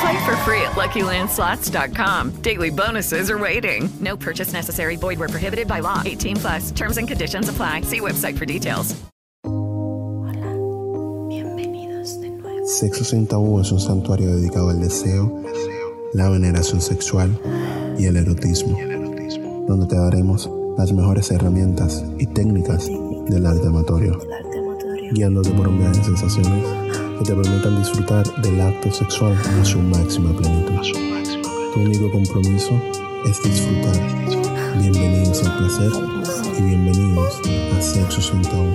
Play for free at LuckyLandSlots.com. Daily bonuses are waiting. No purchase necessary. Void where prohibited by law. 18 plus. Terms and conditions apply. See website for details. Bienvenidos de nuevo. Sexo Sin Tabú es un santuario dedicado al deseo, la veneración sexual y el erotismo, donde te daremos las mejores herramientas y técnicas del arte amatorio, guiándote por un viaje de sensaciones que te permitan disfrutar del acto sexual a su máxima plenitud. Tu único compromiso es disfrutar. Bienvenidos al placer y bienvenidos a Sexo Sin Tabú.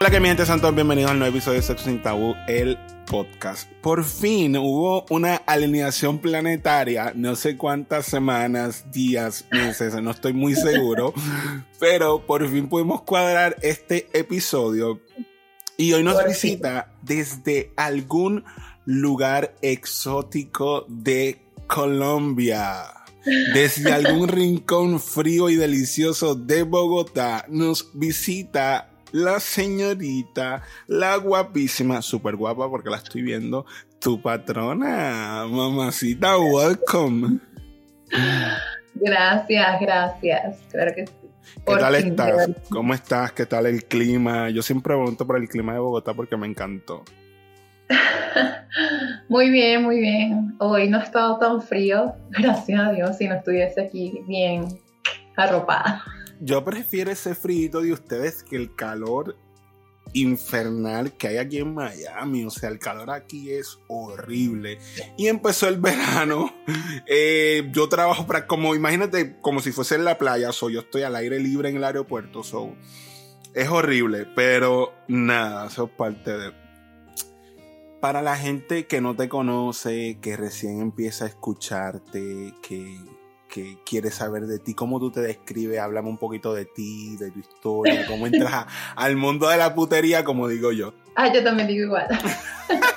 Hola que mi gente santos, bienvenidos al nuevo episodio de Sexo Sin Tabú, el podcast. Por fin hubo una alineación planetaria, no sé cuántas semanas, días, meses, no estoy muy seguro, pero por fin pudimos cuadrar este episodio y hoy nos visita desde algún lugar exótico de Colombia. Desde algún rincón frío y delicioso de Bogotá nos visita la señorita, la guapísima, súper guapa porque la estoy viendo, tu patrona, mamacita, welcome. Gracias, gracias. Claro que sí. ¿Qué tal estás? ¿Cómo estás? ¿Qué tal el clima? Yo siempre pregunto por el clima de Bogotá porque me encantó. Muy bien, muy bien. Hoy no ha estado tan frío, gracias a Dios, si no estuviese aquí bien arropada. Yo prefiero ese frío de ustedes que el calor infernal que hay aquí en Miami. O sea, el calor aquí es horrible. Y empezó el verano. Eh, yo trabajo para, como imagínate, como si fuese en la playa. So, yo estoy al aire libre en el aeropuerto. So, es horrible, pero nada, eso es parte de. Para la gente que no te conoce, que recién empieza a escucharte, que, que quiere saber de ti, cómo tú te describes, háblame un poquito de ti, de tu historia, cómo entras a- al mundo de la putería, como digo yo. Ah, yo también digo igual.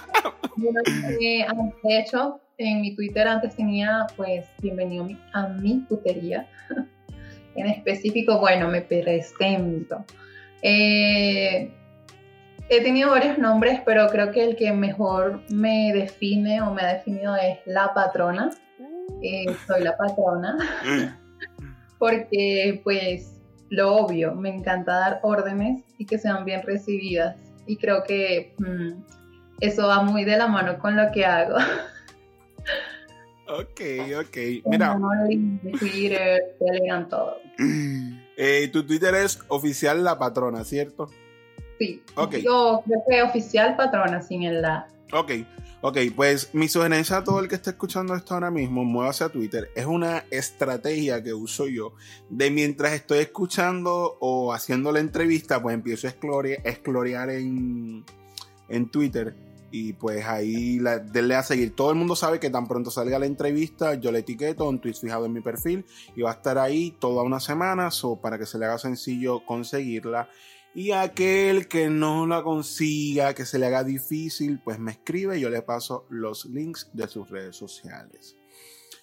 Bueno, eh, ah, de hecho, en mi Twitter antes tenía, pues, bienvenido a mi putería. En específico, bueno, me presento. Eh, he tenido varios nombres, pero creo que el que mejor me define o me ha definido es la patrona. Eh, soy la patrona porque, pues, lo obvio, me encanta dar órdenes y que sean bien recibidas. Y creo que mm, eso va muy de la mano con lo que hago. Ok, ok. Mira, Twitter, Telegram, todo. eh, tu Twitter es oficial la patrona, ¿cierto? Sí. Ok. Yo creo que oficial patrona sin el la. Ok, ok, pues mi sugerencia a todo el que esté escuchando esto ahora mismo, muévase a Twitter. Es una estrategia que uso yo de mientras estoy escuchando o haciendo la entrevista, pues empiezo a esclore- a explorar en, en Twitter. Y pues ahí la, denle a seguir. Todo el mundo sabe que tan pronto salga la entrevista, yo le etiqueto un tweet fijado en mi perfil y va a estar ahí toda una semana so, para que se le haga sencillo conseguirla. Y aquel que no la consiga, que se le haga difícil, pues me escribe y yo le paso los links de sus redes sociales.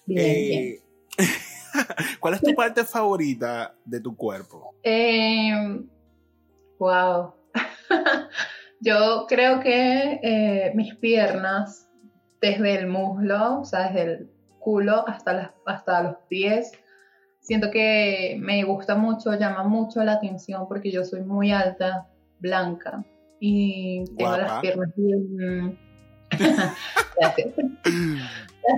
Bien, bien. Eh, ¿Cuál es tu parte favorita de tu cuerpo? Eh, Wow. Yo creo que eh, mis piernas, desde el muslo, o sea, desde el culo hasta, las, hasta los pies, siento que me gusta mucho, llama mucho la atención porque yo soy muy alta, blanca y tengo las piernas bien... las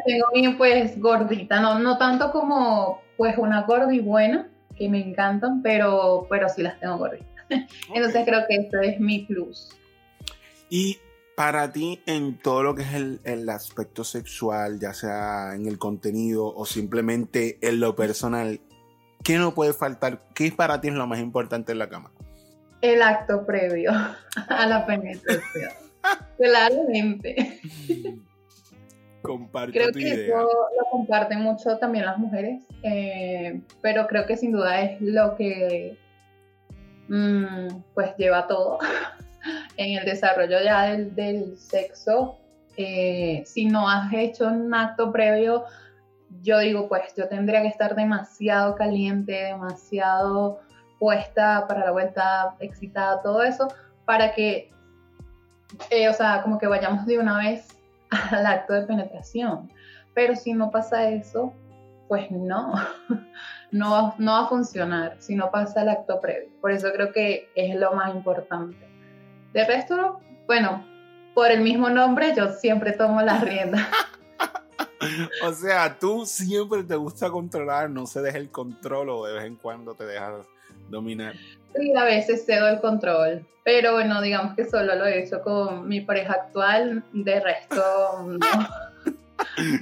tengo bien pues gordita, no, no tanto como pues una gordi buena, que me encantan, pero, pero sí las tengo gorditas. Entonces creo que esto es mi plus. Y para ti, en todo lo que es el, el, aspecto sexual, ya sea en el contenido o simplemente en lo personal, ¿qué no puede faltar? ¿Qué para ti es lo más importante en la cama? El acto previo a la penetración. Claramente. Comparto creo tu que idea. eso lo comparten mucho también las mujeres, eh, pero creo que sin duda es lo que mm, pues lleva todo en el desarrollo ya del, sexo. Eh, si no has hecho un acto previo, yo digo, pues yo tendría que estar demasiado caliente, demasiado puesta para la vuelta, excitada, todo eso, para que, eh, o sea, como que vayamos de una vez al acto de penetración. Pero si no pasa eso, pues no, no, no va a funcionar si no pasa el acto previo. Por eso creo que es lo más importante. De resto, bueno, por el mismo nombre yo siempre tomo las riendas. o sea, tú siempre te gusta controlar, no se deja el control o de vez en cuando te dejas dominar. Sí, a veces cedo el control, pero bueno, digamos que solo lo he hecho con mi pareja actual, de resto no.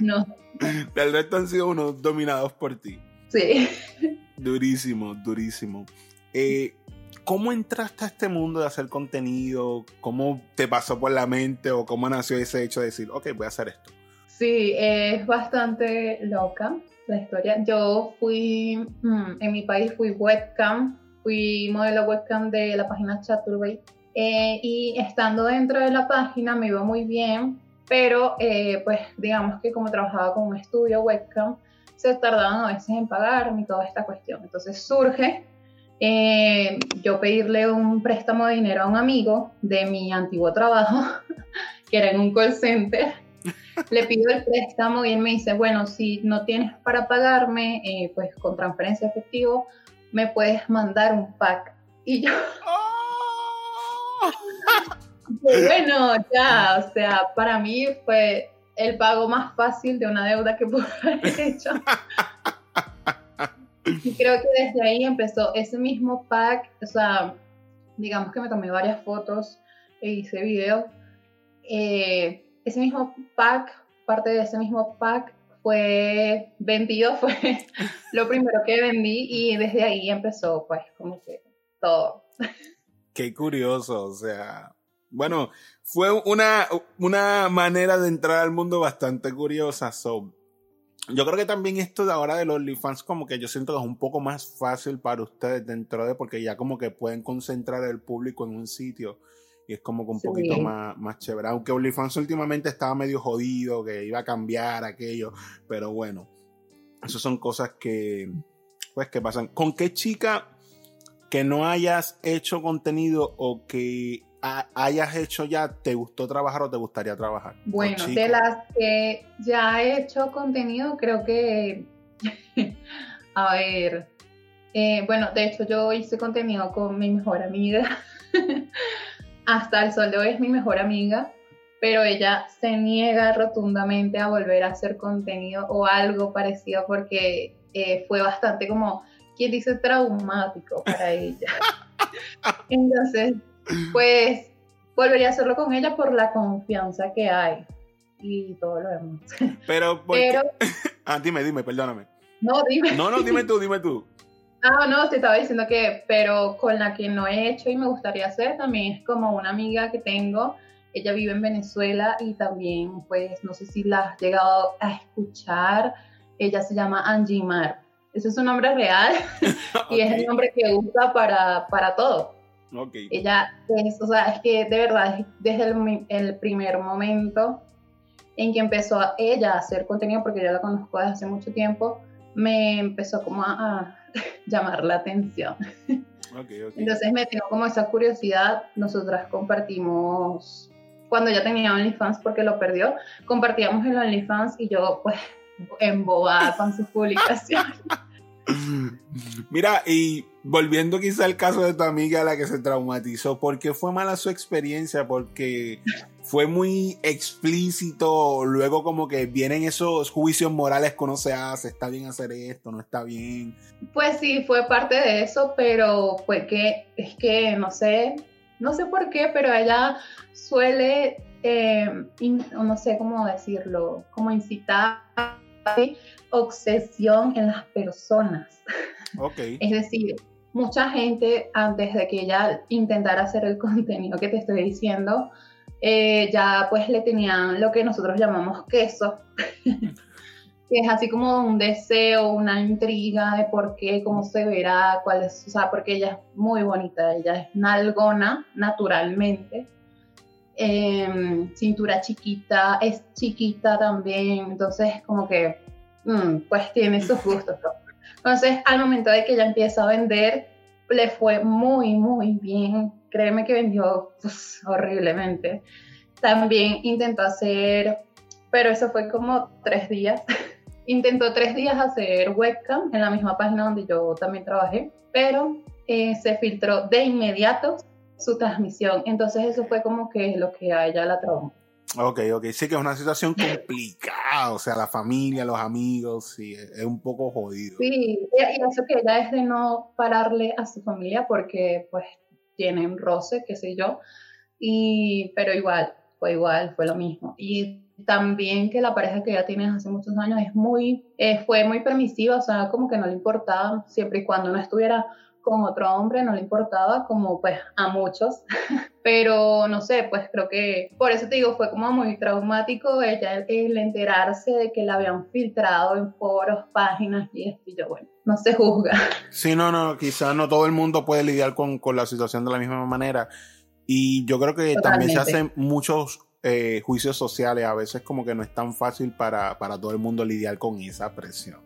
no. Del resto han sido unos dominados por ti. Sí. Durísimo, durísimo. Eh, ¿Cómo entraste a este mundo de hacer contenido? ¿Cómo te pasó por la mente o cómo nació ese hecho de decir, ok, voy a hacer esto? Sí, es bastante loca la historia. Yo fui, hmm, en mi país fui webcam, fui modelo webcam de la página Chaturbate eh, y estando dentro de la página me iba muy bien, pero eh, pues digamos que como trabajaba con un estudio webcam, se tardaban a veces en pagarme y toda esta cuestión. Entonces surge eh, yo pedirle un préstamo de dinero a un amigo de mi antiguo trabajo, que era en un call center. Le pido el préstamo y él me dice, bueno, si no tienes para pagarme, eh, pues con transferencia efectivo, me puedes mandar un pack. Y yo... bueno, ya, o sea, para mí fue el pago más fácil de una deuda que pude haber hecho. Y creo que desde ahí empezó ese mismo pack, o sea, digamos que me tomé varias fotos e hice videos. Eh, ese mismo pack, parte de ese mismo pack fue vendido, fue lo primero que vendí y desde ahí empezó pues como que todo. Qué curioso, o sea, bueno, fue una, una manera de entrar al mundo bastante curiosa. So, yo creo que también esto de ahora de los OnlyFans como que yo siento que es un poco más fácil para ustedes dentro de porque ya como que pueden concentrar el público en un sitio y es como que un sí. poquito más, más chévere. Aunque OnlyFans últimamente estaba medio jodido, que iba a cambiar aquello, pero bueno, eso son cosas que pues que pasan. ¿Con qué chica que no hayas hecho contenido o que hayas hecho ya, te gustó trabajar o te gustaría trabajar? Bueno, de las que ya he hecho contenido, creo que, a ver, eh, bueno, de hecho yo hice contenido con mi mejor amiga, hasta el sol de hoy es mi mejor amiga, pero ella se niega rotundamente a volver a hacer contenido o algo parecido porque eh, fue bastante como, quien dice, traumático para ella. Entonces, pues volvería a hacerlo con ella por la confianza que hay y todo lo demás. Pero, Pero ah, dime, dime, perdóname. No, dime. No, no, dime tú, dime tú. Ah, no, te estaba diciendo que, pero con la que no he hecho y me gustaría hacer también es como una amiga que tengo. Ella vive en Venezuela y también, pues, no sé si la has llegado a escuchar. Ella se llama Angie Mar. Ese es su nombre real y es el nombre que usa para, para todo. Okay. Ella es, o sea, es que de verdad, desde el, el, primer momento en que empezó ella a hacer contenido, porque yo la conozco desde hace mucho tiempo, me empezó como a, a llamar la atención. Okay, okay. Entonces me tengo como esa curiosidad. Nosotras compartimos, cuando ya tenía OnlyFans porque lo perdió, compartíamos el OnlyFans y yo pues embobada con sus publicaciones. Mira, y volviendo quizá al caso de tu amiga la que se traumatizó, ¿por qué fue mala su experiencia? Porque fue muy explícito, luego como que vienen esos juicios morales que se hace, está bien hacer esto, no está bien. Pues sí, fue parte de eso, pero fue que, es que no sé, no sé por qué, pero ella suele, eh, no sé cómo decirlo, como incitar obsesión en las personas. Okay. Es decir, mucha gente antes de que ella intentara hacer el contenido que te estoy diciendo, eh, ya pues le tenían lo que nosotros llamamos queso, que es así como un deseo, una intriga de por qué, cómo se verá, cuál es, o sea, porque ella es muy bonita, ella es nalgona naturalmente, eh, cintura chiquita, es chiquita también, entonces como que mm, pues tiene sus gustos. Entonces al momento de que ella empieza a vender, le fue muy, muy bien. Créeme que vendió pues, horriblemente. También intentó hacer, pero eso fue como tres días. intentó tres días hacer webcam en la misma página donde yo también trabajé, pero eh, se filtró de inmediato su transmisión. Entonces eso fue como que lo que a ella la traumó. Ok, ok. Sí que es una situación complicada, o sea, la familia, los amigos, sí, es un poco jodido. Sí, y eso que ella es de no pararle a su familia porque pues tienen roce, qué sé yo, y, pero igual, fue igual, fue lo mismo. Y también que la pareja que ella tiene hace muchos años es muy, eh, fue muy permisiva, o sea, como que no le importaba, siempre y cuando no estuviera con otro hombre, no le importaba, como pues a muchos, pero no sé, pues creo que por eso te digo, fue como muy traumático ella el, enterarse de que la habían filtrado en foros, páginas y esto, y yo, bueno, no se juzga. Sí, no, no, quizás no todo el mundo puede lidiar con, con la situación de la misma manera. Y yo creo que Totalmente. también se hacen muchos eh, juicios sociales. A veces como que no es tan fácil para, para todo el mundo lidiar con esa presión.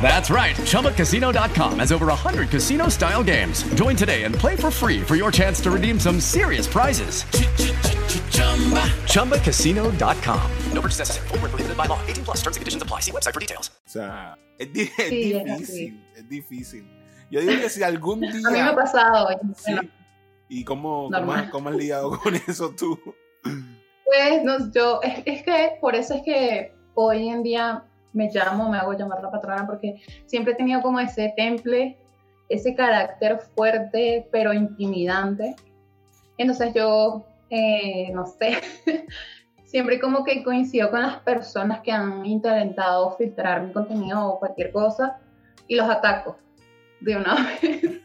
That's right. ChumbaCasino.com has over 100 casino style games. Join today and play for free for your chance to redeem some serious prizes. ChumbaCasino.com. No purchase necessary. Full prohibited by law. 18 plus terms and conditions apply. See website for details. O sea, es, di es Sí, es difícil, es difícil. Yo digo que si algún día... A mí me ha pasado. Sí. ¿Y cómo, cómo, has- cómo has lidiado con eso tú? Pues no, yo, es, es que por eso es que hoy en día me llamo, me hago llamar la patrona, porque siempre he tenido como ese temple, ese carácter fuerte, pero intimidante. Entonces yo, eh, no sé, siempre como que coincido con las personas que han intentado filtrar mi contenido o cualquier cosa y los ataco de una vez.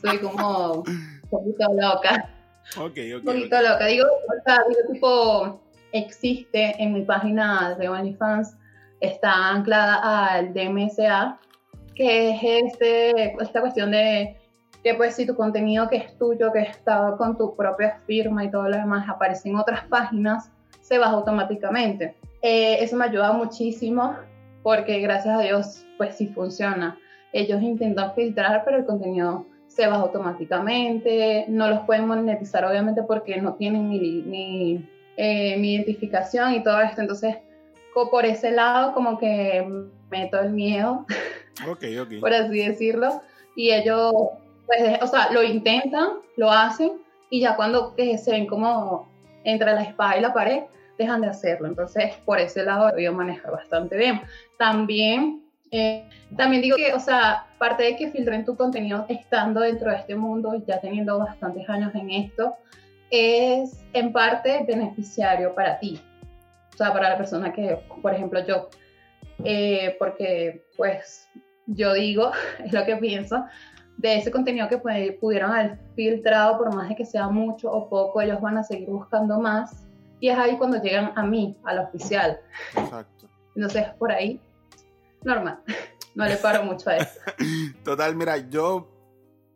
Soy como un poquito loca Ok, ok. un poquito loca. Digo, o sea, digo, tipo, existe en mi página de OnlyFans, está anclada al DMSA, que es este, esta cuestión de que pues si tu contenido que es tuyo, que está con tu propia firma y todo lo demás, aparece en otras páginas, se baja automáticamente. Eh, eso me ayuda muchísimo porque gracias a Dios pues sí funciona. Ellos intentan filtrar, pero el contenido se baja automáticamente, no los pueden monetizar obviamente porque no tienen mi, eh, mi identificación y todo esto, entonces por ese lado como que meto el miedo, Ok, ok. por así decirlo, y ellos, pues, o sea, lo intentan, lo hacen, y ya cuando eh, se ven como entre la espada y la pared, dejan de hacerlo, entonces por ese lado a manejar bastante bien. También Eh, también digo que, o sea, parte de que filtren tu contenido estando dentro de este mundo, ya teniendo bastantes años en esto, es en parte beneficiario para ti. O sea, para la persona que, por ejemplo, yo, eh, porque pues yo digo, es lo que pienso, de ese contenido que pudieron haber filtrado, por más de que sea mucho o poco, ellos van a seguir buscando más. Y es ahí cuando llegan a mí, al oficial. Exacto. Entonces, por ahí, normal. No le paro mucho a eso. Total, mira, yo,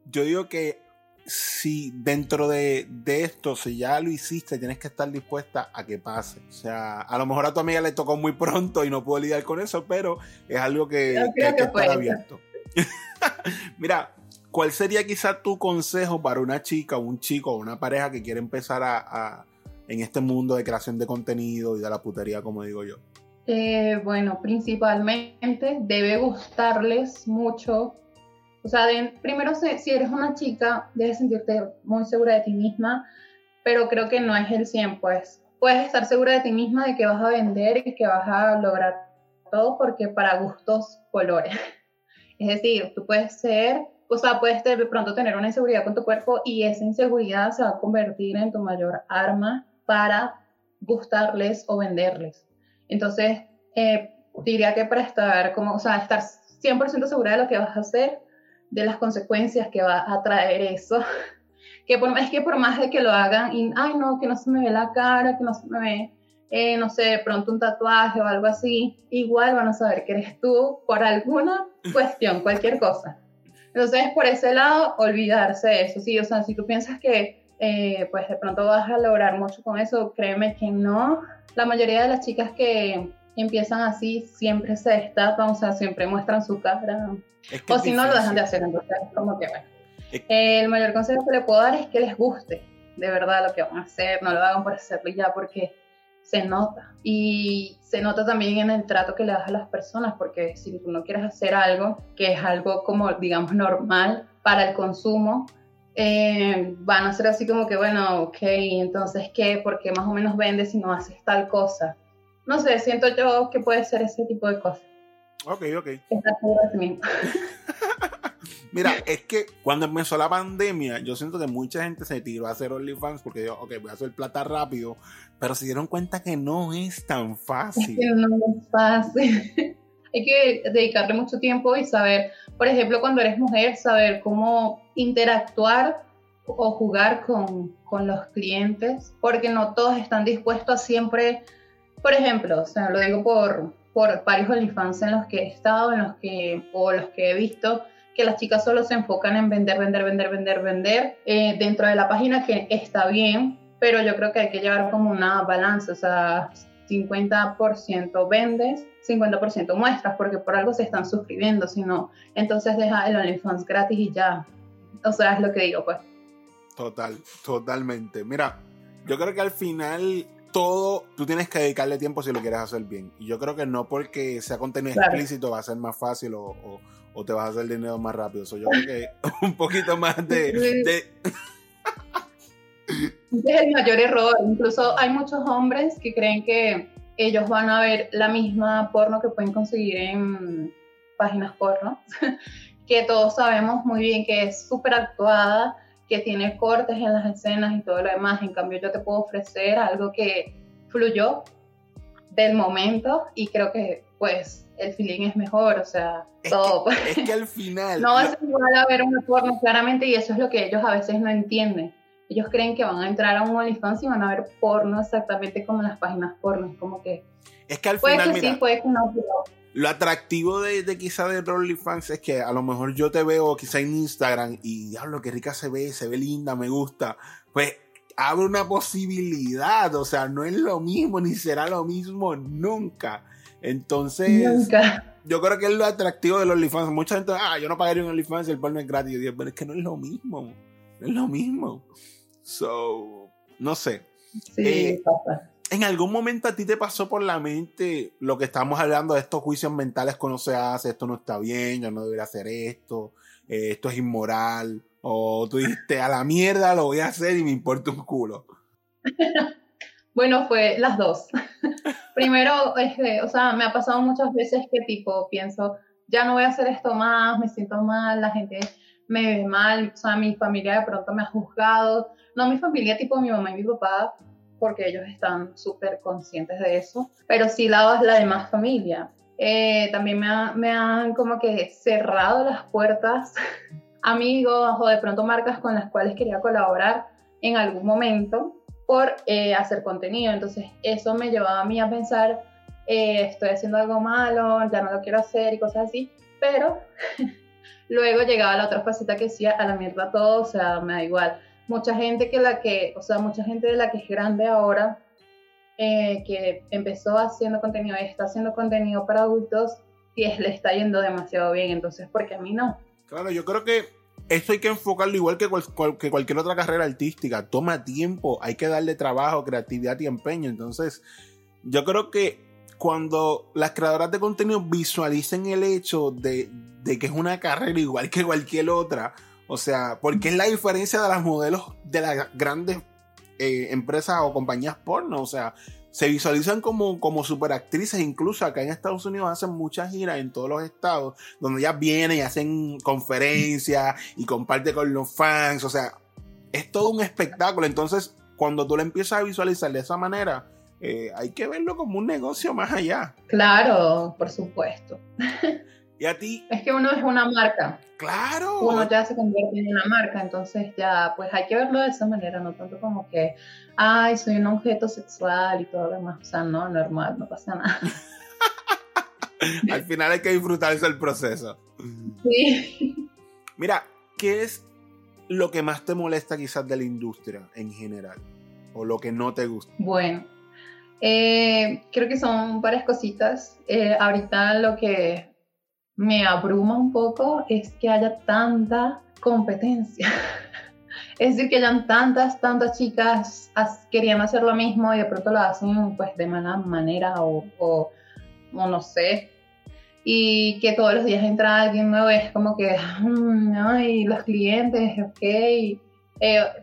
yo digo que si dentro de, de, esto, si ya lo hiciste, tienes que estar dispuesta a que pase. O sea, a lo mejor a tu amiga le tocó muy pronto y no puedo lidiar con eso, pero es algo que, hay que, estar abierto. Mira, ¿cuál sería quizá tu consejo para una chica, un chico o una pareja que quiere empezar a, en este mundo de creación de contenido y de la putería, como digo yo? Eh, bueno, principalmente debe gustarles mucho. O sea, primero si eres una chica, debes sentirte muy segura de ti misma, pero creo que no es el 100, pues. Puedes estar segura de ti misma de que vas a vender y que vas a lograr todo porque para gustos colores. Es decir, tú puedes ser, o sea, puedes de pronto tener una inseguridad con tu cuerpo y esa inseguridad se va a convertir en tu mayor arma para gustarles o venderles. Entonces, eh, diría que para estar como, o sea, estar 100% segura de lo que vas a hacer, de las consecuencias que va a traer eso, que por, es que por más de que lo hagan y, ay no, que no se me ve la cara, que no se me ve, eh, no sé, de pronto un tatuaje o algo así, igual van a saber que eres tú por alguna cuestión, cualquier cosa. Entonces, por ese lado, olvidarse de eso, sí, o sea, si tú piensas que eh, pues de pronto vas a lograr mucho con eso, créeme que no, la mayoría de las chicas que empiezan así siempre se destapan, o sea, siempre muestran su cara. o si no, lo dejan de hacer. Entonces, como que bueno. el mayor consejo que le puedo dar es que les guste de verdad lo que van a hacer, no lo hagan por hacerlo ya, porque se nota. Y se nota también en el trato que le das a las personas, porque si tú no quieres hacer algo que es algo como, digamos, normal para el consumo, eh, van a ser así como que, bueno, ok, entonces, ¿qué? ¿Por qué más o menos vendes si no haces tal cosa? No sé, siento yo que puede ser ese tipo de cosas. Ok, ok. Mira, es que cuando empezó la pandemia, yo siento que mucha gente se tiró a hacer OnlyFans porque yo, ok, voy a hacer plata rápido, pero se dieron cuenta que no es tan fácil. Es que no es fácil. Hay que dedicarle mucho tiempo y saber, por ejemplo, cuando eres mujer, saber cómo interactuar o jugar con, con los clientes, porque no todos están dispuestos a siempre, por ejemplo, o sea, lo digo por, por varios OnlyFans en los que he estado, en los que, o los que he visto, que las chicas solo se enfocan en vender, vender, vender, vender, vender eh, dentro de la página, que está bien, pero yo creo que hay que llevar como una balanza, o sea, 50% vendes, 50% muestras, porque por algo se están suscribiendo, sino entonces deja el OnlyFans gratis y ya, o sea, es lo que digo, pues. Total, totalmente. Mira, yo creo que al final todo tú tienes que dedicarle tiempo si lo quieres hacer bien. Y yo creo que no porque sea contenido explícito va a ser más fácil o, o, te vas a hacer dinero más rápido. So, yo creo que un poquito más de... de... es el mayor error. Incluso hay muchos hombres que creen que ellos van a ver la misma porno que pueden conseguir en páginas porno que todos sabemos muy bien que es súper actuada, que tiene cortes en las escenas y todo lo demás. En cambio, yo te puedo ofrecer algo que fluyó del momento y creo que pues el feeling es mejor, o sea, todo. es que al final... no es igual a ver un porno claramente y eso es lo que ellos a veces no entienden. Ellos creen que van a entrar a un OnlyFans y van a ver porno exactamente como en las páginas porno. Es como que... Es que al puede final, que sí, puede que no, lo atractivo de, de quizá de OnlyFans es que a lo mejor yo te veo quizá en Instagram y diablo, que rica se ve, se ve linda, me gusta. Pues abre una posibilidad, o sea, no es lo mismo ni será lo mismo nunca. Entonces, yo creo que es lo atractivo de los OnlyFans. Mucha gente, ah, yo no pagaría un OnlyFans y el porno es gratis. Yo digo, pero es que no es lo mismo, no es lo mismo. So, no sé. Sí, eh, ¿En algún momento a ti te pasó por la mente lo que estamos hablando de estos juicios mentales que uno se hace, esto no está bien, yo no debería hacer esto, eh, esto es inmoral? O tú dijiste, a la mierda lo voy a hacer y me importa un culo. bueno, fue las dos. Primero, este, o sea, me ha pasado muchas veces que tipo pienso, ya no voy a hacer esto más, me siento mal, la gente me ve mal, o sea, mi familia de pronto me ha juzgado, no mi familia tipo mi mamá y mi papá, porque ellos están súper conscientes de eso, pero sí la, la demás familia. Eh, también me, me han como que cerrado las puertas amigos o de pronto marcas con las cuales quería colaborar en algún momento por eh, hacer contenido. Entonces eso me llevaba a mí a pensar, eh, estoy haciendo algo malo, ya no lo quiero hacer y cosas así, pero luego llegaba la otra faceta que decía, a la mierda todo, o sea, me da igual. Mucha gente que la que, o sea, mucha gente de la que es grande ahora, eh, que empezó haciendo contenido y está haciendo contenido para adultos, y es, le está yendo demasiado bien, entonces, porque a mí no. Claro, yo creo que esto hay que enfocarlo igual que, que, cualquier otra carrera artística. Toma tiempo, hay que darle trabajo, creatividad y empeño. Entonces, yo creo que cuando las creadoras de contenido visualicen el hecho de, que es una carrera igual que cualquier otra, o sea, porque es la diferencia de las modelos de las grandes eh, empresas o compañías porno, o sea, se visualizan como, como superactrices, incluso acá en Estados Unidos hacen muchas giras en todos los estados, donde ellas vienen y hacen conferencias y comparte con los fans, o sea, es todo un espectáculo, entonces cuando tú lo empiezas a visualizar de esa manera, eh, hay que verlo como un negocio más allá. Claro, por supuesto. ¿Y a ti? Es que uno es una marca. Claro. Uno ya se convierte en una marca, entonces ya, pues hay que verlo de esa manera, no tanto como que, ay, soy un objeto sexual y todo lo demás. O sea, no, normal, no pasa nada. Al final hay que disfrutarse del proceso. Sí. Mira, ¿qué es lo que más te molesta quizás de la industria en general? O lo que no te gusta. Bueno, eh, creo que son varias cositas. Eh, ahorita lo que me abruma un poco es que haya tanta competencia. es decir, que hayan tantas, tantas chicas queriendo hacer lo mismo y de pronto lo hacen pues de mala manera o, o, no sé. Y que todos los días entra alguien nuevo, es como que, mm, ay, los clientes, ok. Eh,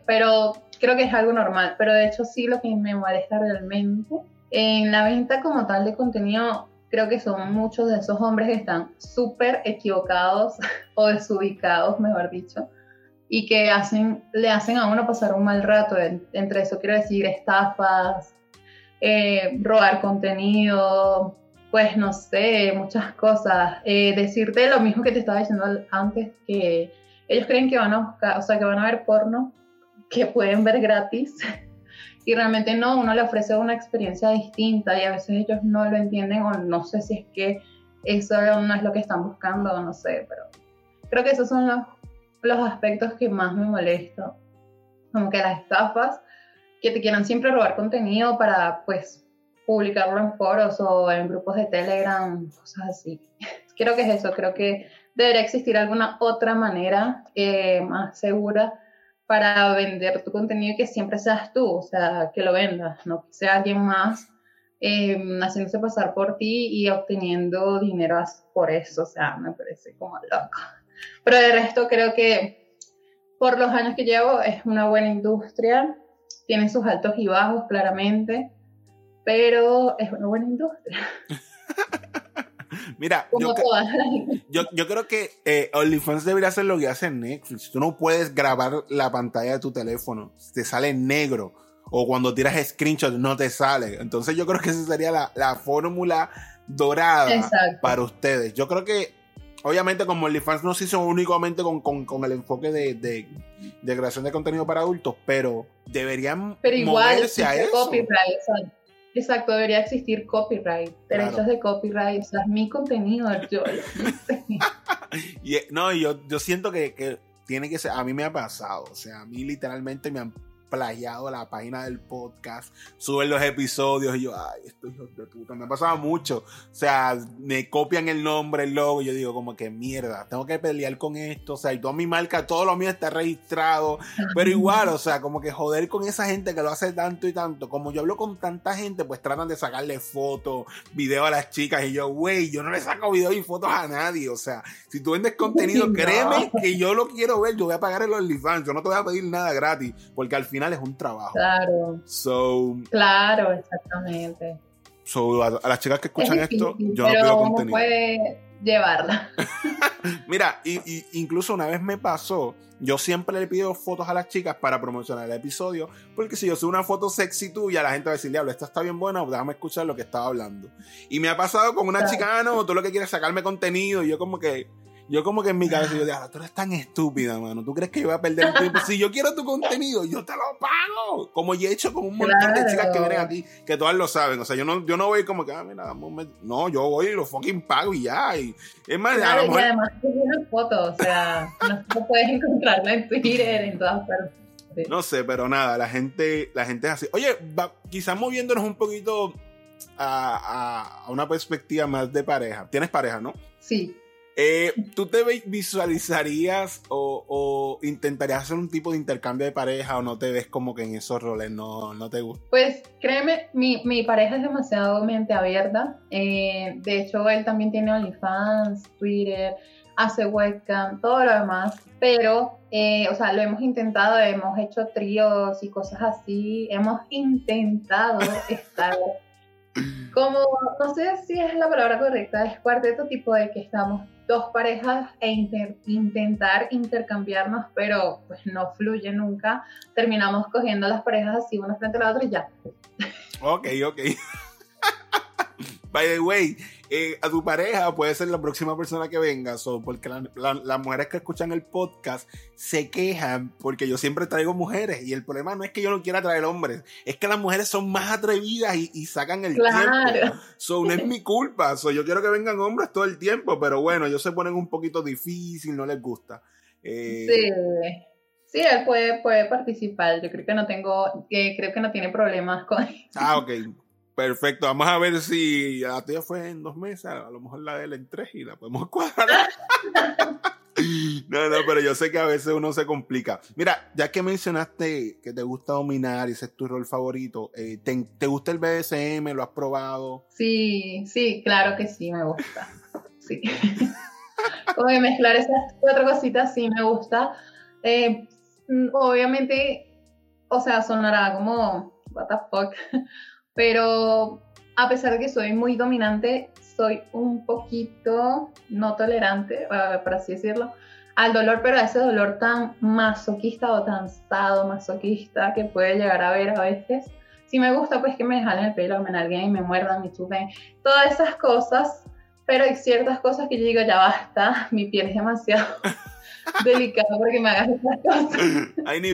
pero creo que es algo normal. Pero de hecho sí lo que me molesta realmente en la venta como tal de contenido creo que son muchos de esos hombres que están súper equivocados o desubicados, mejor dicho, y que hacen, le hacen a uno pasar un mal rato. Entre eso quiero decir estafas, eh, robar contenido, pues no sé, muchas cosas. Eh, decirte lo mismo que te estaba diciendo antes, que ellos creen que van a buscar, o sea, que van a ver porno que pueden ver gratis y realmente no, uno le ofrece una experiencia distinta y a veces ellos no lo entienden o no sé si es que eso no es lo que están buscando no sé, pero creo que esos son los, los aspectos que más me molestan, como que las estafas, que te quieran siempre robar contenido para pues publicarlo en foros o en grupos de Telegram, cosas así. creo que es eso, creo que debería existir alguna otra manera eh, más segura para vender tu contenido y que siempre seas tú, o sea, que lo vendas, no que sea alguien más eh, haciéndose pasar por ti y obteniendo dinero por eso, o sea, me parece como loco. Pero de resto creo que por los años que llevo es una buena industria, tiene sus altos y bajos claramente, pero es una buena industria. Mira, yo, yo, creo que eh, OnlyFans debería hacer lo que hace Netflix. Tú no puedes grabar la pantalla de tu teléfono, te sale negro. O cuando tiras screenshot no te sale. Entonces yo creo que esa sería la, fórmula dorada para ustedes. Yo creo que, obviamente, como OnlyFans no se hizo únicamente con, el enfoque de, creación de contenido para adultos, pero deberían pero igual, moverse a eso. Exacto, debería existir copyright, derechos de copyright, o sea, es mi contenido, yo y, eh, no, yo, yo siento que, que, tiene que ser, a mí me ha pasado, o sea, a mí literalmente me han playado la página del podcast, suben los episodios y yo, ay, esto hijos de puta, me ha pasado mucho. O sea, me copian el nombre, el logo, y yo digo, como que mierda, tengo que pelear con esto. O sea, y toda mi marca, todo lo mío está registrado. Pero igual, o sea, como que joder con esa gente que lo hace tanto y tanto. Como yo hablo con tanta gente, pues tratan de sacarle fotos, videos a las chicas. Y yo, güey, yo no le saco videos y fotos a nadie. O sea, si tú vendes contenido, créeme que yo lo quiero ver. Yo voy a pagar el OnlyFans. Yo no te voy a pedir nada gratis. Porque al final es un trabajo. Claro. So, claro, exactamente. So, a, las chicas que escuchan esto, yo no pido contenido. Puede llevarla. Mira, y, y incluso una vez me pasó, yo siempre le pido fotos a las chicas para promocionar el episodio, porque si yo subo una foto sexy tuya, la gente va a decir, diablo, esta está bien buena, déjame escuchar lo que estaba hablando. Y me ha pasado con una chica, ah, no, tú lo que quieres es sacarme contenido, y yo como que, yo como que en mi cabeza yo digo, tú eres tan estúpida, mano. ¿Tú crees que yo voy a perder el tiempo? Si yo quiero tu contenido, yo te lo pago. Como yo he hecho con un montón de chicas que vienen aquí, que todas lo saben. O sea, yo no, yo no voy como que, ah, mira, no, yo voy y lo fucking pago y ya. Y, es más, claro, a lo mejor... y además es una foto, o sea, no puedes encontrarla en Twitter, en todas partes. No sé, pero nada, la gente, la gente es así. Oye, quizás moviéndonos un poquito a, a, a una perspectiva más de pareja. ¿Tienes pareja, no? Sí. Eh, ¿Tú te visualizarías o, intentarías hacer un tipo de intercambio de pareja o no te ves como que en esos roles no, no te gusta? Pues créeme, mi, mi pareja es demasiado mente abierta. Eh, de hecho, él también tiene OnlyFans, Twitter, hace webcam, todo lo demás. Pero, eh, o sea, lo hemos intentado, hemos hecho tríos y cosas así. Hemos intentado estar como, no sé si es la palabra correcta, es cuarteto tipo de que estamos dos parejas e intentar intercambiarnos, pero pues no fluye nunca. Terminamos cogiendo las parejas así una frente a la otra y ya. Ok, ok. By the way, eh, a tu pareja puede ser la próxima persona que venga, so, porque las mujeres que escuchan el podcast se quejan porque yo siempre traigo mujeres y el problema no es que yo no quiera traer hombres, es que las mujeres son más atrevidas y, sacan el tiempo. So, no es mi culpa, so, yo quiero que vengan hombres todo el tiempo, pero bueno, ellos se ponen un poquito difícil, no les gusta. Eh, sí. Sí, él puede, puede participar. Yo creo que no tengo, que creo que no tiene problemas con Ah, ok. Perfecto, vamos a ver si la tuya fue en dos meses, a lo mejor la de él en tres y la podemos cuadrar. no, no, pero yo sé que a veces uno se complica. Mira, ya que mencionaste que te gusta dominar y ese es tu rol favorito, eh, ¿te, gusta el BDSM? ¿Lo has probado? Sí, sí, claro que sí, me gusta. Sí. Como mezclar esas cuatro cositas, sí me gusta. Eh, obviamente, o sea, sonará como, what the fuck pero a pesar de que soy muy dominante, soy un poquito no tolerante, por así decirlo, al dolor, pero a ese dolor tan masoquista o tan masoquista que puede llegar a ver a veces. Si me gusta, pues que me jalen el pelo, me nalguen y me muerdan, me chupen, todas esas cosas, pero hay ciertas cosas que yo digo, ya basta, mi piel es demasiado delicada porque me hagas esas cosas.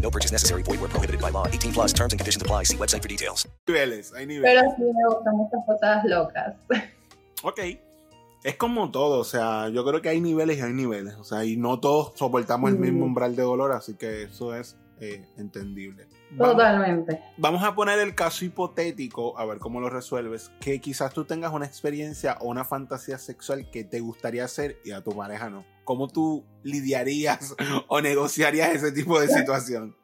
No purchase necessary. Void where prohibited by law. 18 plus terms and conditions apply. See website for details. Niveles, hay niveles. Pero sí me gustan muchas cosas locas. Ok. Es como todo, o sea, yo creo que hay niveles y hay niveles, o sea, y no todos soportamos el mismo umbral de dolor, así que eso es eh, entendible. Totalmente. Vamos a poner el caso hipotético, a ver cómo lo resuelves, que quizás tú tengas una experiencia o una fantasía sexual que te gustaría hacer y a tu pareja no. ¿Cómo tú lidiarías o negociarías ese tipo de situación?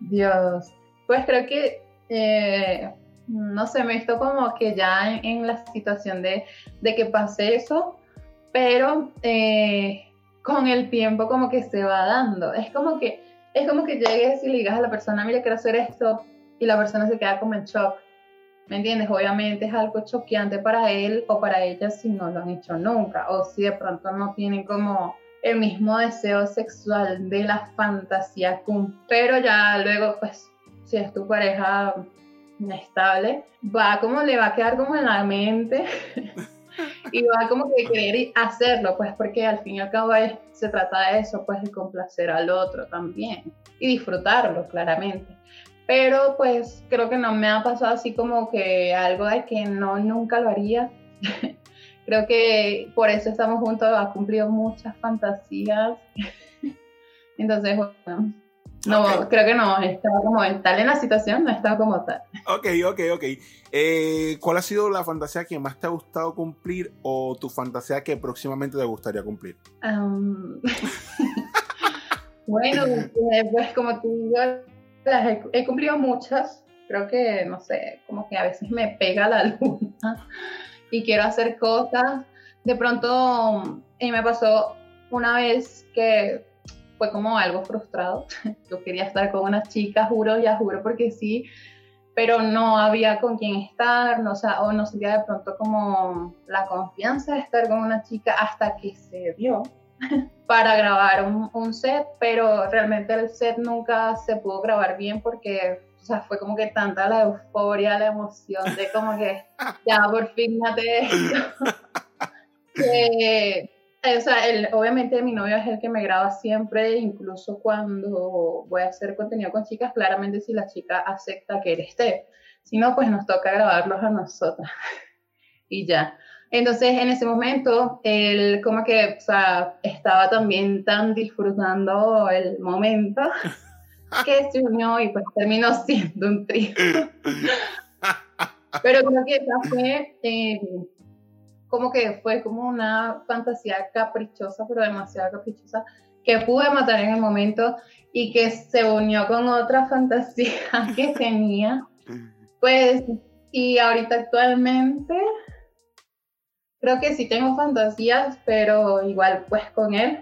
Dios, pues creo que, eh, no sé, me estoy como que ya en, la situación de, que pase eso, pero eh, con el tiempo como que se va dando. Es como que es como que llegues y le digas a la persona, mira, quiero hacer esto, y la persona se queda como en shock. ¿Me entiendes? Obviamente es algo choqueante para él o para ella si no lo han hecho nunca, o si de pronto no tienen como el mismo deseo sexual de la fantasía, pero ya luego, pues, si es tu pareja estable, va como le va a quedar como en la mente y va como que querer hacerlo, pues porque al fin y al cabo se trata de eso, pues de complacer al otro también y disfrutarlo claramente. Pero pues creo que no me ha pasado así como que algo de que no, nunca lo haría. creo que por eso estamos juntos, ha cumplido muchas fantasías. Entonces, bueno, no, creo que no, estaba como tal en la situación, no estaba como tal. Ok, ok, ok. Eh, ¿Cuál ha sido la fantasía que más te ha gustado cumplir o tu fantasía que próximamente te gustaría cumplir? Um, bueno, pues como tú he, cumplido muchas. Creo que, no sé, como que a veces me pega la luna y quiero hacer cosas. De pronto, y me pasó una vez que fue como algo frustrado. Yo quería estar con una chica, juro, ya juro, porque sí, pero no había con quién estar, o no sentía de pronto como la confianza de estar con una chica hasta que se dio para grabar un, un, set, pero realmente el set nunca se pudo grabar bien porque o sea, fue como que tanta la euforia, la emoción de como que ya por fin mate esto. que o sea, el, obviamente mi novio es el que me graba siempre, incluso cuando voy a hacer contenido con chicas, claramente si la chica acepta que él esté. Si no, pues nos toca grabarlos a nosotras. y ya. Entonces, en ese momento, él como que, o sea, estaba también tan disfrutando el momento que se unió y pues terminó siendo un trío. Pero creo que esa fue... Eh, como que fue como una fantasía caprichosa, pero demasiado caprichosa, que pude matar en el momento y que se unió con otra fantasía que tenía. Pues, y ahorita actualmente creo que sí tengo fantasías, pero igual pues con él,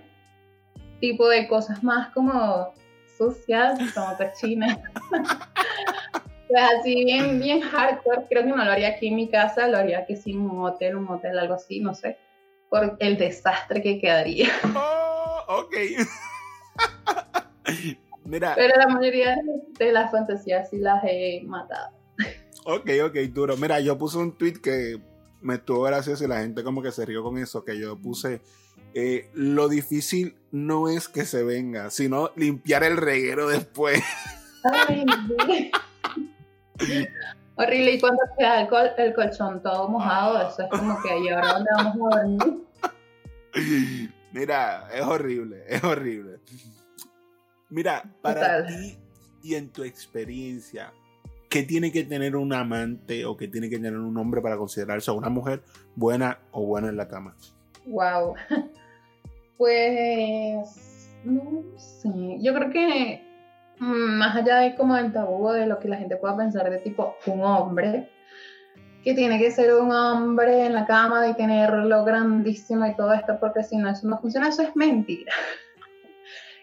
tipo de cosas más como sucias, como cochinas. Pues así bien, bien hardcore, creo que no lo haría aquí en mi casa, lo haría que sí en un hotel, un hotel, algo así, no sé, por el desastre que quedaría. Oh, ok. Mira. Pero la mayoría de las fantasías sí las he matado. Ok, ok, duro. Mira, yo puse un tweet que me estuvo gracioso y la gente como que se rió con eso, que yo puse, eh, lo difícil no es que se venga, sino limpiar el reguero después. Ay, Horrible. Y cuando queda el, colchón todo mojado, eso es como que ahí ahora dónde vamos a dormir. Mira, es horrible, es horrible. Mira, para ti y en tu experiencia, ¿qué tiene que tener un amante o qué tiene que tener un hombre para considerarse una mujer buena o buena en la cama? Wow. Pues no sé. Yo creo que Mm, más allá de como el tabú de lo que la gente pueda pensar de tipo un hombre, que tiene que ser un hombre en la cama y tenerlo grandísimo y todo esto, porque si no, eso no funciona, eso es mentira.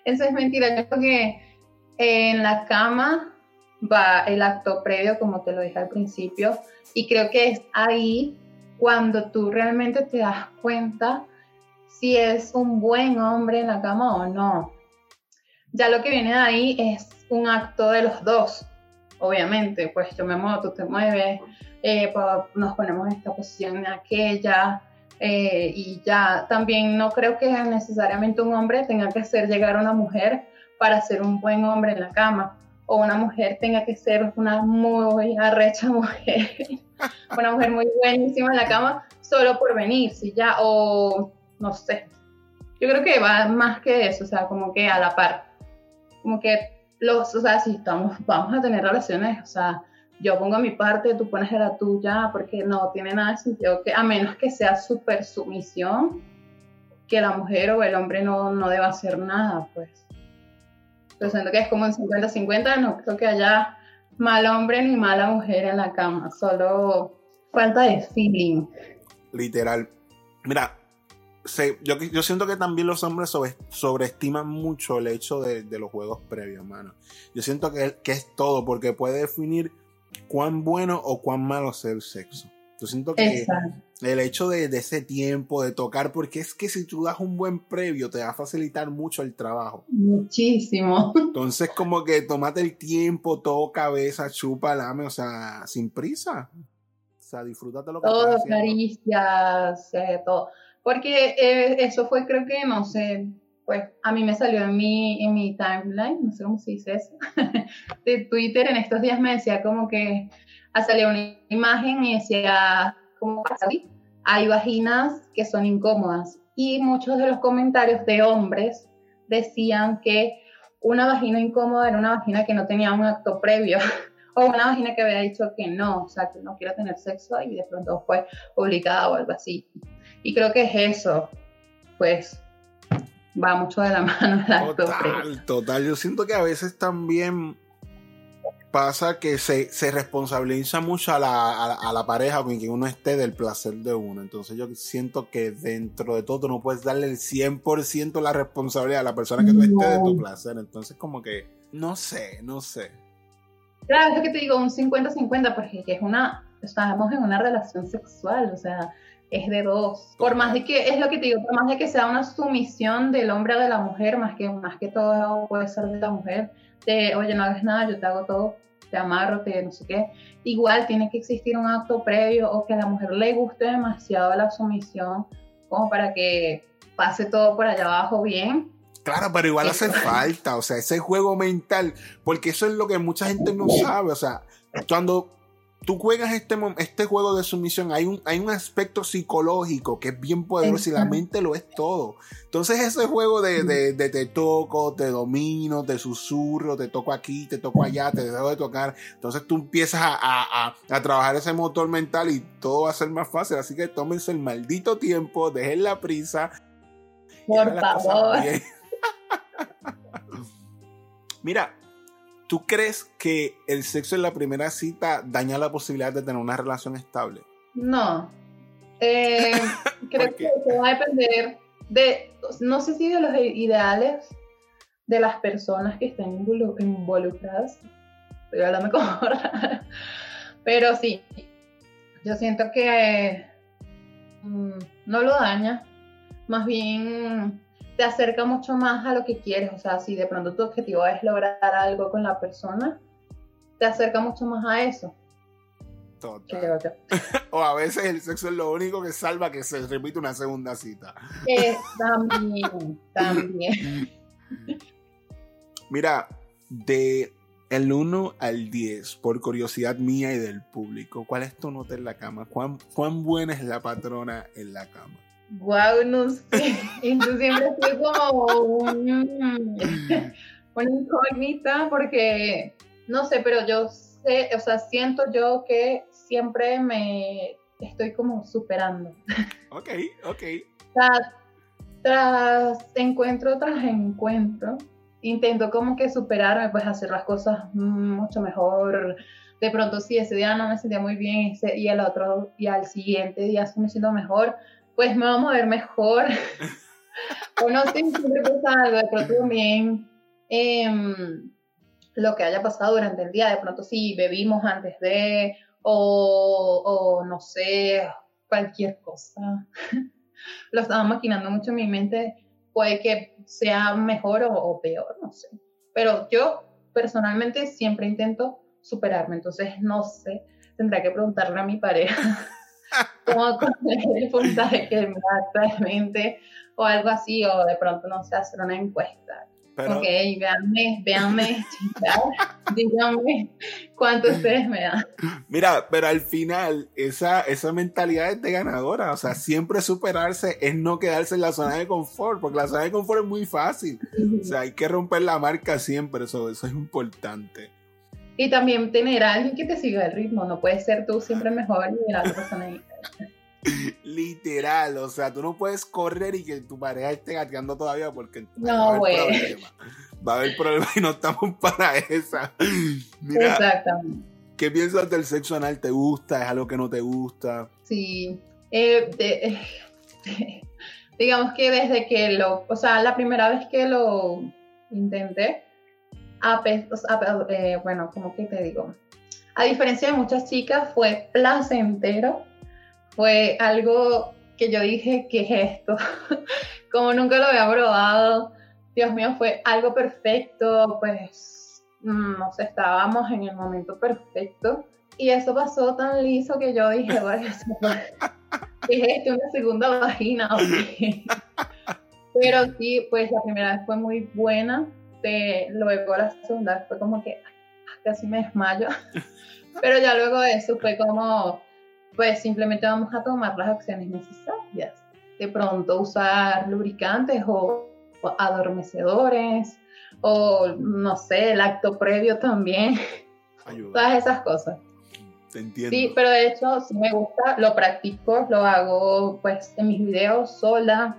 Eso es mentira. Yo creo que en la cama va el acto previo, como te lo dije al principio, y creo que es ahí cuando tú realmente te das cuenta si es un buen hombre en la cama o no. Ya lo que viene de ahí es un acto de los dos, obviamente, pues yo me muevo, tú te mueves, eh, nos ponemos en esta posición, en aquella, eh, y ya. También no creo que necesariamente un hombre tenga que hacer llegar a una mujer para ser un buen hombre en la cama, o una mujer tenga que ser una muy arrecha mujer, una mujer muy buenísima en la cama, solo por venir, si ya, o no sé. Yo creo que va más que eso, o sea, como que a la par como que los, o sea, si estamos, vamos a tener relaciones, o sea, yo pongo mi parte, tú pones la tuya, porque no tiene nada de sentido que, a menos que sea súper sumisión, que la mujer o el hombre no, no deba hacer nada, pues. Yo siento que es como en 50-50, no creo que haya mal hombre ni mala mujer en la cama, solo falta de feeling. Literal. Mira, yo, siento que también los hombres sobreestiman mucho el hecho de, los juegos previos, mano. Yo siento que, que, es todo, porque puede definir cuán bueno o cuán malo es el sexo. Yo siento que el hecho de, ese tiempo, de tocar, porque es que si tú das un buen previo, te va a facilitar mucho el trabajo. Muchísimo. Entonces, como que tomate el tiempo, toca, cabeza, chupa, lame, o sea, sin prisa. sea, disfrútate lo que Todo, estás caricias, eh, todo. Porque eh, eso fue, creo que, no sé, pues a mí me salió en mi, en mi timeline, no sé cómo se dice eso, de Twitter en estos días me decía como que ah, salió una imagen y decía, como así, hay vaginas que son incómodas. Y muchos de los comentarios de hombres decían que una vagina incómoda era una vagina que no tenía un acto previo. O una vagina que había dicho que no, o sea, que no quiero tener sexo y de pronto fue publicada o algo así. Y creo que es eso, pues va mucho de la mano el acto previo. Total, total. Yo siento que a veces también pasa que se, se responsabiliza mucho a la, a, la, a la pareja con quien uno esté del placer de uno. Entonces yo siento que dentro de todo tú no puedes darle el 100% la responsabilidad a la persona que tú estés de tu placer. Entonces como que, no sé, no sé. Claro, es lo que te digo, un 50-50, porque es una, estamos en una relación sexual, o sea, es de dos. Por más de que, es lo que te digo, por más de que sea una sumisión del hombre o de la mujer, más que, más que todo puede ser de la mujer, de, oye, no hagas nada, yo te hago todo, te amarro, te no sé qué. Igual tiene que existir un acto previo o que a la mujer le guste demasiado la sumisión, como para que pase todo por allá abajo bien. Claro, pero igual hace falta, o sea, ese juego mental, porque eso es lo que mucha gente no sabe, o sea, cuando tú juegas este, este juego de sumisión, hay un, hay un aspecto psicológico que es bien poderoso y la mente lo es todo. Entonces ese juego de, de, de, te toco, te domino, te susurro, te toco aquí, te toco allá, te dejo de tocar, entonces tú empiezas a, a, a trabajar ese motor mental y todo va a ser más fácil, así que tómense el maldito tiempo, dejen la prisa. Por favor. Mira, ¿tú crees que el sexo en la primera cita daña la posibilidad de tener una relación estable? No. Eh, creo que eso va a depender de, no sé si de los ideales de las personas que estén involucradas. Estoy hablando como rara. Pero sí, yo siento que mm, no lo daña. Más bien te acerca mucho más a lo que quieres. O sea, si de pronto tu objetivo es lograr algo con la persona, te acerca mucho más a eso. Total. o a veces el sexo es lo único que salva que se repite una segunda cita. Eh, también, también. Mira, de el 1 al 10, por curiosidad mía y del público, ¿cuál es tu nota en la cama? ¿Cuán, cuán buena es la patrona en la cama? Wow, no sé. Yo siempre estoy como un, una incógnita porque, no sé, pero yo sé, o sea, siento yo que siempre me estoy como superando. Ok, ok. Tras, tras encuentro tras encuentro, intento como que superarme, pues hacer las cosas mucho mejor. De pronto, si ese día no me sentía muy bien ese, y el otro, y al siguiente día sí me siento mejor, pues me vamos a ver mejor. o no sé, siempre pasa algo, de pronto también eh, lo que haya pasado durante el día, de pronto si bebimos antes de, o, o no sé, cualquier cosa. lo estaba maquinando mucho en mi mente, puede que sea mejor o, o peor, no sé. Pero yo personalmente siempre intento superarme, entonces no sé, tendrá que preguntarle a mi pareja cómo el puntaje que me da actualmente o algo así, o de pronto, no sé, hacer una encuesta. Pero, ok, véanme, véanme, díganme cuánto ustedes me dan. Mira, pero al final, esa, esa mentalidad es de ganadora. O sea, siempre superarse es no quedarse en la zona de confort, porque la zona de confort es muy fácil. O sea, hay que romper la marca siempre, eso, eso es importante. Y también tener a alguien que te siga el ritmo, no puedes ser tú siempre mejor y la otra persona ahí. Literal, o sea, tú no puedes correr y que tu pareja esté gateando todavía porque no, güey. Va a haber problemas y no estamos para esa. Mira, Exactamente. ¿Qué piensas del sexo anal? ¿Te gusta? ¿Es algo que no te gusta? Sí. Eh, de, digamos que desde que lo, o sea, la primera vez que lo intenté, a, a, eh, bueno, como que te digo, a diferencia de muchas chicas, fue placentero fue algo que yo dije, ¿qué es esto? Como nunca lo había probado, Dios mío, fue algo perfecto, pues, no sé, estábamos en el momento perfecto Y eso pasó tan liso que yo dije, ¿qué es esto? ¿Una segunda vagina? Pero sí, pues la primera vez fue muy buena. De, luego la segunda vez fue como que casi me desmayo. Pero ya luego de eso fue como, pues simplemente vamos a tomar las acciones necesarias. De pronto usar lubricantes o, adormecedores o no sé, el acto previo también. Todas esas cosas. Te entiendo. Sí, pero de hecho sí me gusta, lo practico, lo hago pues en mis videos sola,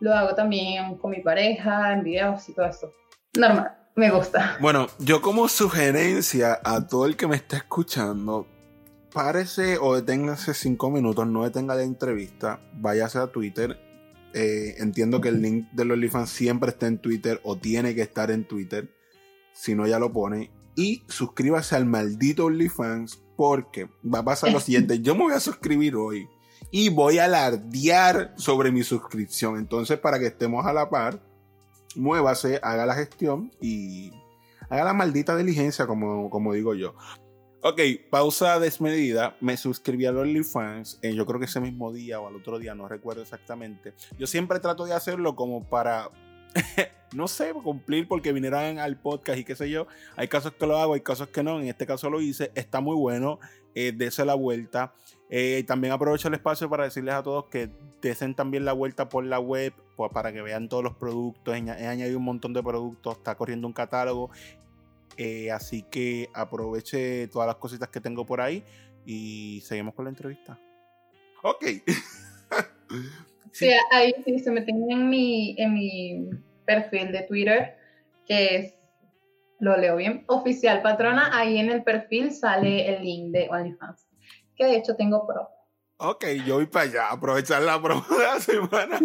lo hago también con mi pareja, en videos y todo eso. Normal, me gusta. Bueno, yo como sugerencia a todo el que me está escuchando, párese o deténgase cinco minutos, no detenga la entrevista, váyase a Twitter. Eh, entiendo que el link de OnlyFans siempre está en Twitter o tiene que estar en Twitter. Si no, ya lo pone. Y suscríbase al maldito OnlyFans porque va a pasar lo siguiente. Yo me voy a suscribir hoy y voy a alardear sobre mi suscripción. Entonces, para que estemos a la par, muévase, haga la gestión y haga la maldita diligencia, como, como digo yo. Ok, pausa desmedida. Me suscribí a OnlyFans. Eh, yo creo que ese mismo día o al otro día, no recuerdo exactamente. Yo siempre trato de hacerlo como para no sé, cumplir porque vinieran al podcast y qué sé yo. Hay casos que lo hago, hay casos que no. En este caso lo hice. Está muy bueno. Eh, dese la vuelta. Eh, también aprovecho el espacio para decirles a todos que desen también la vuelta por la web para que vean todos los productos. He, añadido un montón de productos. Está corriendo un catálogo. Eh, así que aproveche todas las cositas que tengo por ahí. Y seguimos con la entrevista. Ok. Sí, ahí sí se me tiene en mi, en mi perfil de Twitter, que es, lo leo bien, oficial patrona, ahí en el perfil sale el link de OnlyFans, que de hecho tengo pro. Ok, yo voy para allá, aprovechar la promo de la semana.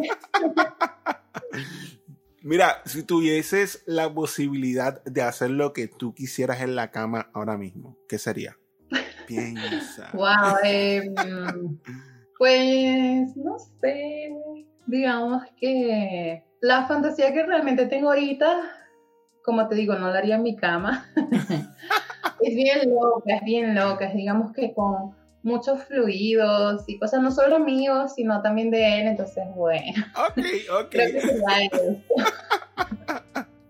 Mira, si tuvieses la posibilidad de hacer lo que tú quisieras en la cama ahora mismo, ¿qué sería? Piensa. Wow, eh, pues no sé, digamos que la fantasía que realmente tengo ahorita, como te digo, no la haría en mi cama. es bien loca, es bien loca, digamos que con muchos fluidos y cosas no solo míos, sino también de él, entonces bueno. Ok, ok.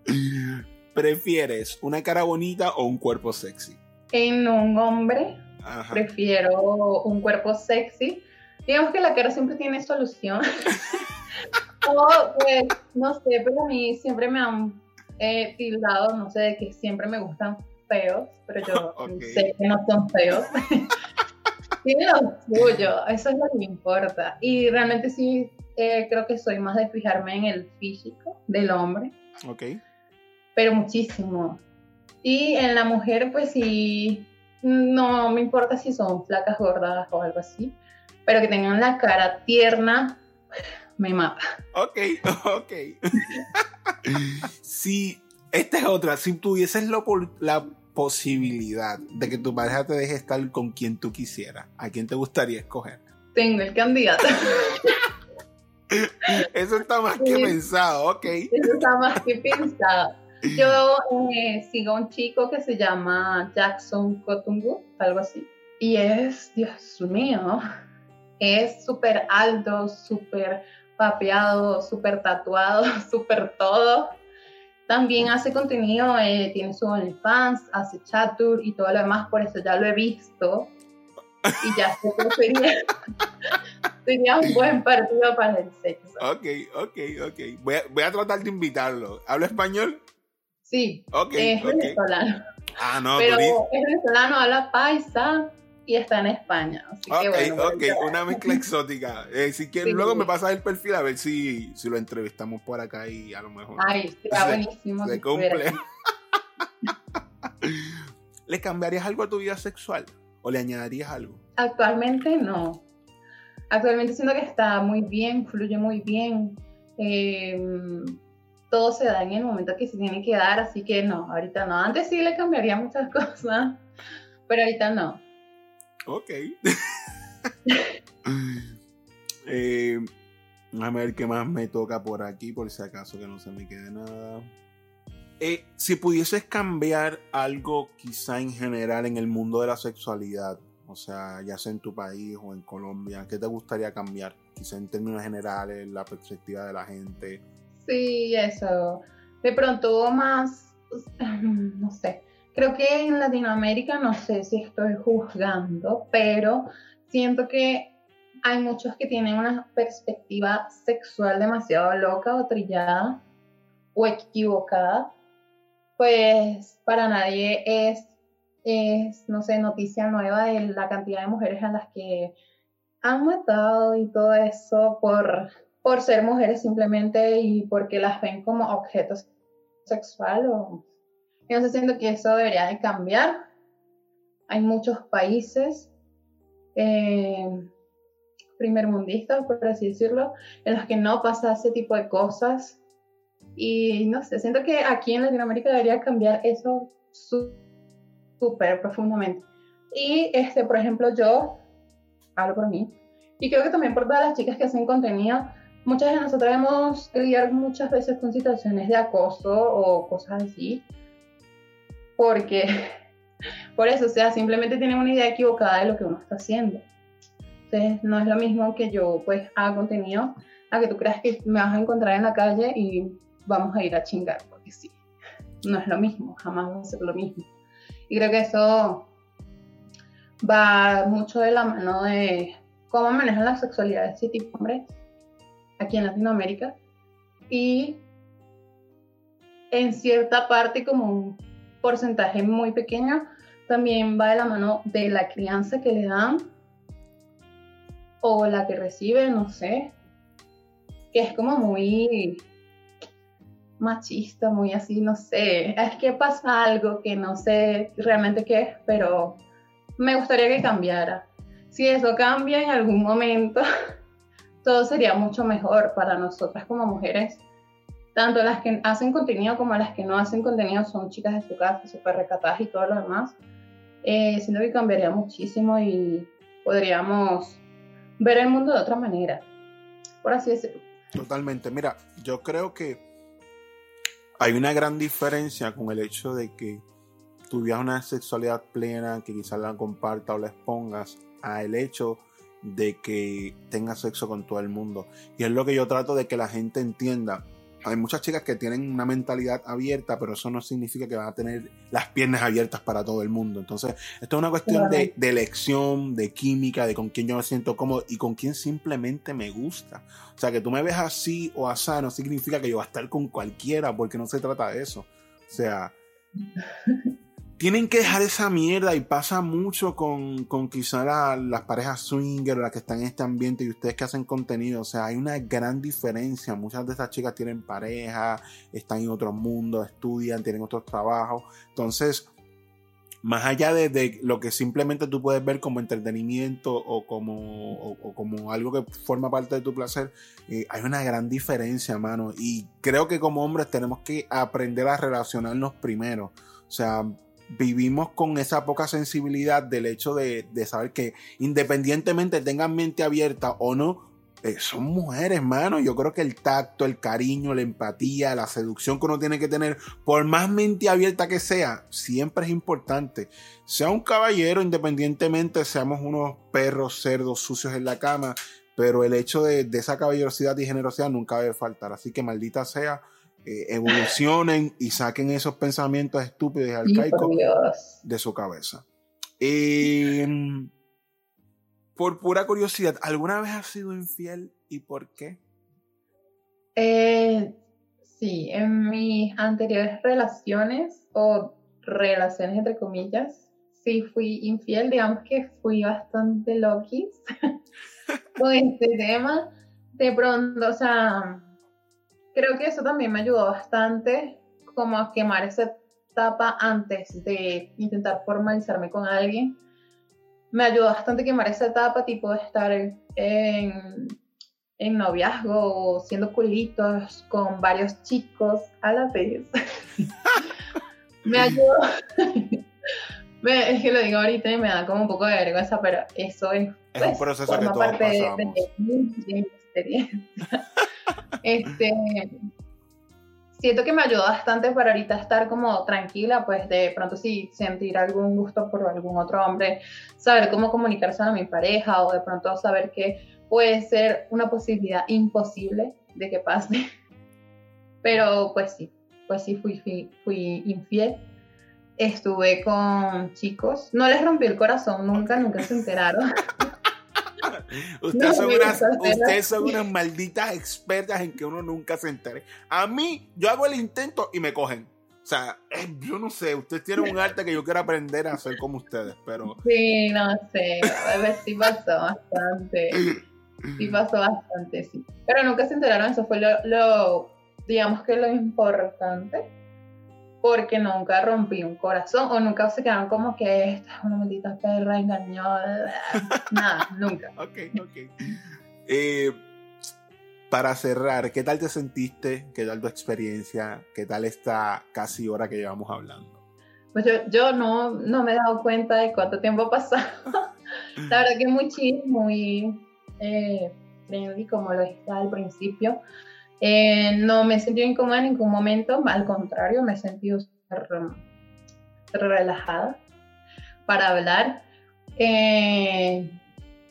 ¿Prefieres una cara bonita o un cuerpo sexy? En un hombre, prefiero un cuerpo sexy digamos que la cara siempre tiene solución. o, pues, no sé, pero a mí siempre me han eh, tildado, no sé, de que siempre me gustan feos, pero yo sé que no son feos. Tiene lo suyo, eso es lo que me importa. Y realmente sí, eh, creo que soy más de fijarme en el físico del hombre. Ok. Pero muchísimo. Y en la mujer, pues sí, no me importa si son flacas, gordas o algo así pero que tengan la cara tierna, me mata. Ok, ok. si, esta es otra, si tuvieses lo, la posibilidad de que tu pareja te deje estar con quien tú quisieras, ¿a quién te gustaría escoger? Tengo el candidato. Eso está más que pensado, ok. Eso está más que pensado. Yo eh, sigo a un chico que se llama Jackson Kotungu, algo así. Y es, Dios mío, es súper alto, súper papeado, súper tatuado, súper todo. También hace contenido, eh, tiene su OnlyFans, hace chat tour y todo lo demás, por eso ya lo he visto. Y ya sé que sería, sería un buen partido para el sexo. Ok, ok, ok. Voy a, voy a tratar de invitarlo. ¿Habla español? Sí. Ok. Es venezolano. Ah, no, Pero es venezolano, habla paisa y está en España. Así ok, que bueno, ok, una mezcla exótica. Eh, si quieres, luego me pasas el perfil a ver si, si lo entrevistamos por acá y a lo mejor. Ay, está buenísimo. Se cumple. ¿Le cambiarías algo a tu vida sexual? ¿O le añadirías algo? Actualmente no. Actualmente siento que está muy bien, fluye muy bien. Em, todo se da en el momento que se tiene que dar, así que no, ahorita no. Antes sí le cambiaría muchas cosas, pero ahorita no. Ok. eh, a ver qué más me toca por aquí, por si acaso que no se me quede nada. Eh, si pudieses cambiar algo quizá en general en el mundo de la sexualidad, o sea, ya sea en tu país o en Colombia, ¿qué te gustaría cambiar? Quizá en términos generales, la perspectiva de la gente. Sí, eso. De pronto más, no sé, creo que en Latinoamérica, no sé si estoy juzgando, pero siento que hay muchos que tienen una perspectiva sexual demasiado loca o trillada o equivocada. Pues para nadie es, no sé, noticia nueva de la cantidad de mujeres a las que han matado y todo eso por, por ser mujeres simplemente y porque las ven como objetos sexual o no siento que eso debería de cambiar. Hay muchos países eh, primermundistas, por así decirlo, en los que no pasa ese tipo de cosas. Y no sé, siento que aquí en Latinoamérica debería cambiar eso súper profundamente. Y, este, por ejemplo, yo hablo por mí, y creo que también por todas las chicas que hacen contenido, muchas de nosotras hemos lidiado muchas veces con situaciones de acoso o cosas así, porque por eso, o sea, simplemente tienen una idea equivocada de lo que uno está haciendo. Entonces, no es lo mismo que yo pues haga contenido a que tú creas que me vas a encontrar en la calle y vamos a ir a chingar, porque sí, no es lo mismo, jamás va a ser lo mismo. Y creo que eso va mucho de la mano de cómo manejan la sexualidad de ese tipo hombres aquí en Latinoamérica y en cierta parte como un porcentaje muy pequeño también va de la mano de la crianza que le dan o la que recibe, no sé, que es como muy machista, muy así, no sé, es que pasa algo que no sé realmente qué es, pero me gustaría que cambiara. Si eso cambia en algún momento, todo sería mucho mejor para nosotras como mujeres. Tanto las que hacen contenido como las que no hacen contenido son chicas de su casa, súper recatadas y todo lo demás. Eh, siento que cambiaría muchísimo y podríamos ver el mundo de otra manera, por así decirlo. Totalmente. Mira, yo creo que hay una gran diferencia con el hecho de que tuvieras una sexualidad plena, que quizás la comparta o la expongas, a el hecho de que tengas sexo con todo el mundo. Y es lo que yo trato de que la gente entienda hay muchas chicas que tienen una mentalidad abierta, pero eso no significa que van a tener las piernas abiertas para todo el mundo. Entonces, esto es una cuestión de, elección, de química, de con quién yo me siento cómodo y con quién simplemente me gusta. O sea, que tú me ves así o así no significa que yo voy a estar con cualquiera, porque no se trata de eso. O sea, tienen que dejar esa mierda y pasa mucho con, con quizá las parejas swinger, las que están en este ambiente y ustedes que hacen contenido. O sea, hay una gran diferencia. Muchas de estas chicas tienen pareja, están en otro mundo, estudian, tienen otros trabajos. Entonces, más allá de, lo que simplemente tú puedes ver como entretenimiento o como, como algo que forma parte de tu placer, eh, hay una gran diferencia, mano. Y creo que como hombres tenemos que aprender a relacionarnos primero. O sea, vivimos con esa poca sensibilidad del hecho de, saber que independientemente tengan mente abierta o no, eh, son mujeres, mano. Yo creo que el tacto, el cariño, la empatía, la seducción que uno tiene que tener, por más mente abierta que sea, siempre es importante. Sea un caballero, independientemente seamos unos perros, cerdos, sucios en la cama, pero el hecho de, de esa caballerosidad y generosidad nunca debe faltar. Así que maldita sea eh, evolucionen y saquen esos pensamientos estúpidos y arcaicos de su cabeza. Em, por pura curiosidad, ¿alguna vez has sido infiel y por qué? Eh, sí, en mis anteriores relaciones o relaciones entre comillas, sí fui infiel, digamos que fui bastante loquis con este tema. De pronto, o sea, creo que eso también me ayudó bastante como a quemar esa etapa antes de intentar formalizarme con alguien. Me ayudó bastante quemar esa etapa tipo de estar en, en, noviazgo o siendo culitos con varios chicos a la vez. me ayudó. es que lo digo ahorita y me da como un poco de vergüenza, pero eso es, es un pues, proceso que todos pasamos. de mi experiencia. Este, siento que me ayudó bastante para ahorita estar como tranquila, pues de pronto si sentir algún gusto por algún otro hombre, saber cómo comunicarse a mi pareja o de pronto saber que puede ser una posibilidad imposible de que pase. Pero pues sí, pues sí fui, fui, fui infiel. Estuve con chicos, no les rompí el corazón nunca, nunca se enteraron. Ustedes, No, son unas, soltera. ustedes son unas malditas expertas en que uno nunca se entere. A mí, yo hago el intento y me cogen. O sea, eh, yo no sé, ustedes tienen un arte que yo quiero aprender a hacer como ustedes, pero Sí, no sé, a ver sí pasó bastante. Sí pasó bastante, sí. Pero nunca se enteraron, eso fue lo, lo, digamos que lo importante, porque nunca rompí un corazón o nunca se quedaron como que esta es una maldita perra engañó. Nada, nunca. ok, ok. Eh, para cerrar, ¿qué tal te sentiste? ¿Qué tal tu experiencia? ¿Qué tal esta casi hora que llevamos hablando? Pues yo, yo no, no me he dado cuenta de cuánto tiempo ha pasado. La verdad que muy chill, muy eh, friendly, como lo dije al principio. Eh, no me he sentido incómoda en ningún momento, al contrario, me he sentido relajada para hablar. Eh,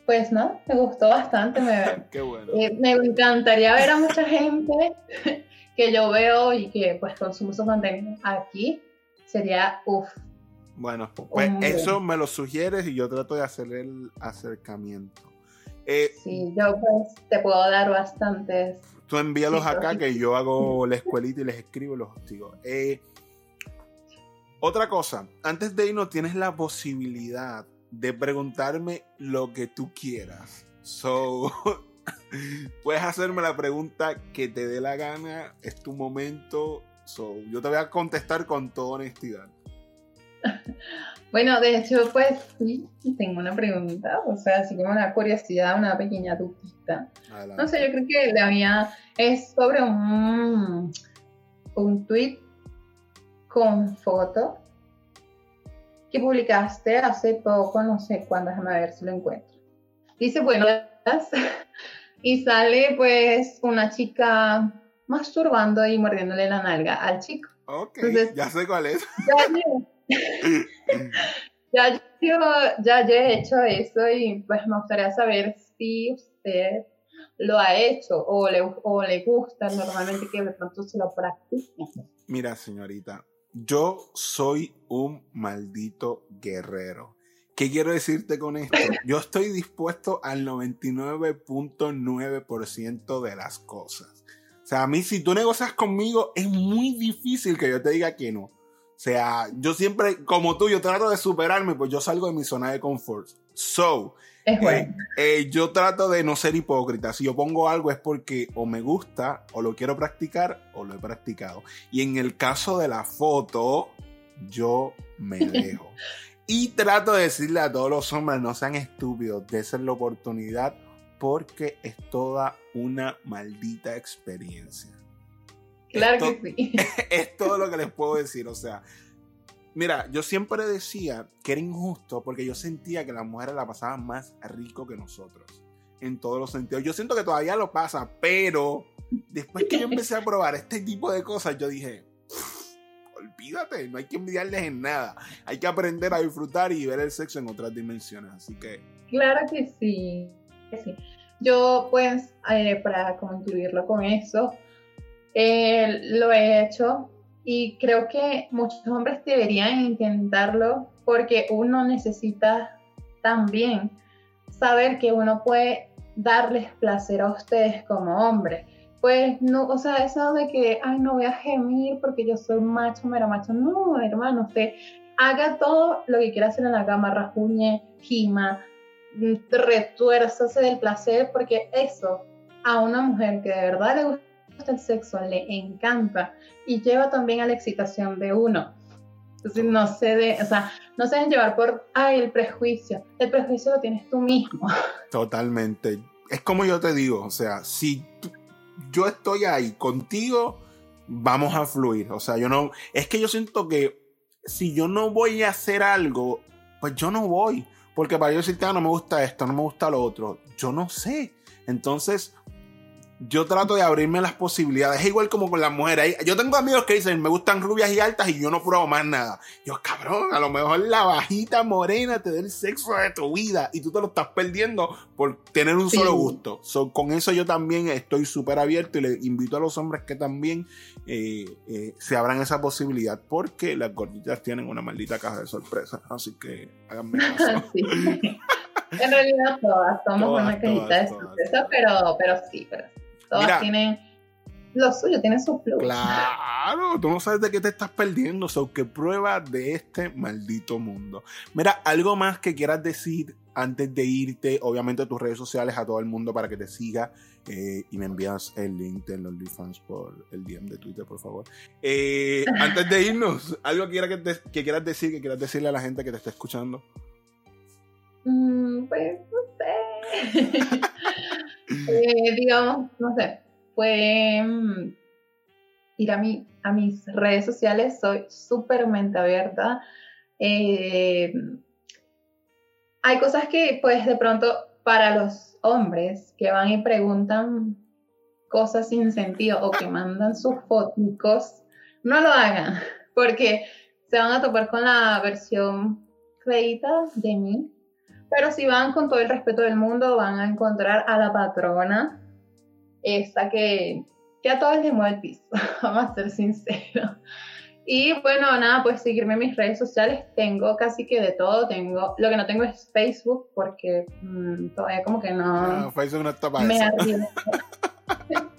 pues no, me gustó bastante. Me, Qué bueno. eh, me encantaría ver a mucha gente que yo veo y que pues consumo su contenido aquí. Sería, uff, Bueno, pues eso me lo sugieres y yo trato de hacer el acercamiento. Eh, sí, yo pues te puedo dar bastantes. Tú envíalos Sí, acá sí. que yo hago la escuelita y les escribo los hostigo. Eh, otra cosa, antes de irnos tienes la posibilidad de preguntarme lo que tú quieras. So, puedes hacerme la pregunta que te dé la gana, es tu momento. So, yo te voy a contestar con toda honestidad. Bueno, de hecho, pues sí, tengo una pregunta, o sea, así como una curiosidad, una pequeña dudita. No sé, yo creo que la mía es sobre un, un tweet con foto que publicaste hace poco, no sé cuándo, déjame ver si lo encuentro. Dice, bueno, y sale pues una chica masturbando y mordiéndole la nalga al chico. Ok, Entonces- ya sé cuál es. Ya, ya, yo, ya yo he hecho eso y pues me gustaría saber si usted lo ha hecho o le, o le gusta normalmente que de pronto se lo practique. Mira, señorita, yo soy un maldito guerrero. ¿Qué quiero decirte con esto? Yo estoy dispuesto al 99.9% de las cosas. O sea, a mí si tú negocias conmigo es muy difícil que yo te diga que no. O sea, yo siempre, como tú, yo trato de superarme, pues yo salgo de mi zona de confort. So, Es bueno. eh, yo trato de no ser hipócrita. Si yo pongo algo es porque o me gusta, o lo quiero practicar, o lo he practicado. Y en el caso de la foto, yo me dejo. y trato de decirle a todos los hombres, no sean estúpidos, desen la oportunidad porque es toda una maldita experiencia. Claro Esto- que sí. es todo lo que les puedo decir. O sea, mira, yo siempre decía que era injusto porque yo sentía que las mujeres la pasaban más rico que nosotros. En todos los sentidos. Yo siento que todavía lo pasa, pero después que yo empecé a probar este tipo de cosas, yo dije, "Pff, olvídate, no hay que envidiarles en nada. Hay que aprender a disfrutar y ver el sexo en otras dimensiones. Así que, Claro que sí. que sí. Yo, pues, eh, para como incluirlo con eso, eh, lo he hecho y creo que muchos hombres deberían intentarlo porque uno necesita también saber que uno puede darles placer a ustedes como hombre. Pues no, o sea, eso de que, ay, no voy a gemir porque yo soy macho, mero macho. No, hermano, usted haga todo lo que quiera hacer en la cama, rasguñe, gima, mm, retuérzase del placer, porque eso a una mujer que de verdad le gusta el sexo, le encanta y lleva también a la excitación de uno. Entonces no se de, o sea, no se dejen llevar por, ay, el prejuicio. El prejuicio lo tienes tú mismo. Totalmente. Es como yo te digo, o sea, si yo estoy ahí contigo, vamos a fluir. O sea, yo no, es que yo siento que si yo no voy a hacer algo, pues yo no voy. Porque para yo decirte, ah, no me gusta esto, no me gusta lo otro, yo no sé. Entonces, yo trato de abrirme las posibilidades. Es igual como con las mujeres. Yo tengo amigos que dicen, me gustan rubias y altas y yo no pruebo más nada. Yo, cabrón, a lo mejor la bajita morena te da el sexo de tu vida y tú te lo estás perdiendo por tener un solo gusto. con eso yo también estoy súper abierto y le invito a los hombres que también eh, eh, se abran esa posibilidad porque las gorditas tienen una maldita caja de sorpresas. Así que háganme caso. En realidad todas somos una cajita de sorpresa, pero, pero sí, pero todas tienen lo suyo, tienen su plus. Claro, tú no sabes de qué te estás perdiendo, so que prueba de este maldito mundo. Mira, algo más que quieras decir antes de irte, obviamente tus redes sociales a todo el mundo para que te siga eh, y me envías el link de los OnlyFans por el DM de Twitter, por favor. Eh, antes de irnos, algo que, que, que quieras decir, que quieras decirle a la gente que te está escuchando. Mm, pues no sé. eh, digamos, no sé. Pues ir a, mi, a mis redes sociales, soy súper mente abierta. Eh, hay cosas que, pues, de pronto, para los hombres que van y preguntan cosas sin sentido o que mandan sus fotos, no lo hagan, porque se van a topar con la versión feita de mí pero si van con todo el respeto del mundo, van a encontrar a la patrona, esa que, que a todos les mueve el piso, vamos a ser sinceros. Y bueno, nada, pues seguirme en mis redes sociales. Tengo casi que de todo. Tengo, lo que no tengo es Facebook porque mm, todavía como que no. No, Facebook no está para me eso.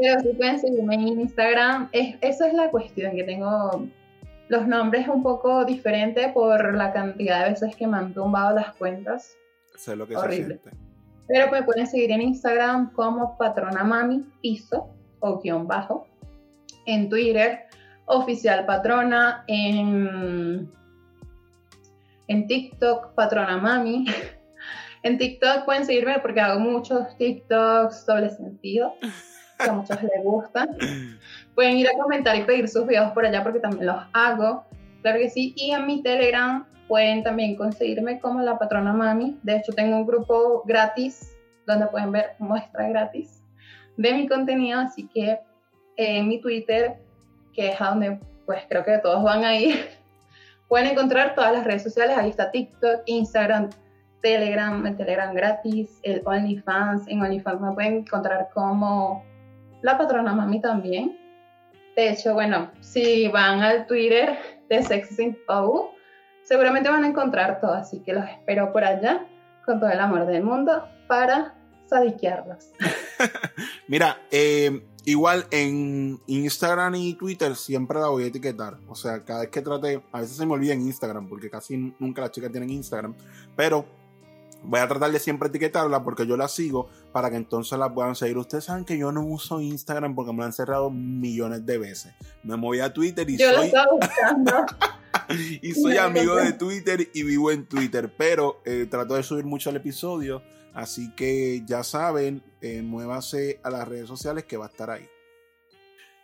Pero sí pueden seguirme en Instagram. Es, eso es la cuestión, que tengo los nombres un poco diferentes por la cantidad de veces que me han tumbado las cuentas. Sé lo que Horrible. se siente. Pero me pueden seguir en Instagram como patrona mami piso o guion bajo. En Twitter, oficial patrona. En, en TikTok, patrona mami. en TikTok pueden seguirme porque hago muchos TikToks doble sentido que a muchos les gustan. Pueden ir a comentar y pedir sus videos por allá porque también los hago. Claro que sí. Y en mi Telegram pueden también conseguirme como la patrona mami. De hecho, tengo un grupo gratis donde pueden ver muestra gratis de mi contenido. Así que en mi Twitter, que es a donde pues creo que todos van a ir, pueden encontrar todas las redes sociales. Ahí está TikTok, Instagram, Telegram, el Telegram gratis, el OnlyFans. En OnlyFans me pueden encontrar como la patrona mami también. De hecho, bueno, si van al Twitter de Sexy seguramente van a encontrar todo, así que los espero por allá con todo el amor del mundo para sadiquearlos. Mira, eh, igual en Instagram y Twitter siempre la voy a etiquetar. O sea, cada vez que trate, a veces se me olvida en Instagram, porque casi nunca las chicas tienen Instagram, pero Voy a tratar de siempre etiquetarla porque yo la sigo para que entonces la puedan seguir. Ustedes saben que yo no uso Instagram porque me lo han cerrado millones de veces. Me moví a Twitter y yo soy. Lo y soy amigo de Twitter y vivo en Twitter. Pero eh, trato de subir mucho el episodio. Así que ya saben, eh, muévase a las redes sociales que va a estar ahí.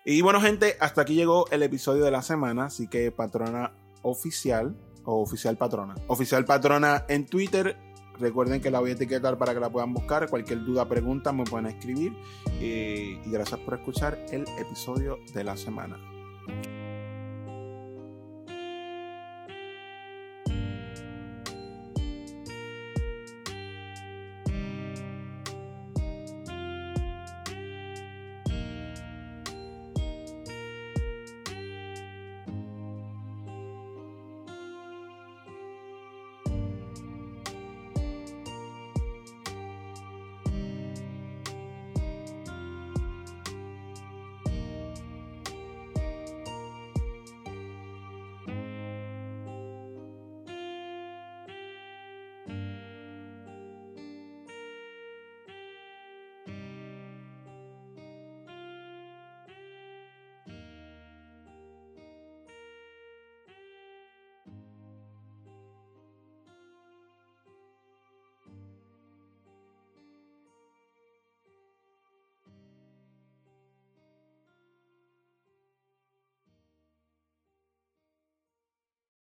Y bueno, gente, hasta aquí llegó el episodio de la semana. Así que patrona oficial o oficial patrona. Oficial patrona en Twitter, Recuerden que la voy a etiquetar para que la puedan buscar. Cualquier duda, pregunta, me pueden escribir. Eh, y gracias por escuchar el episodio de la semana.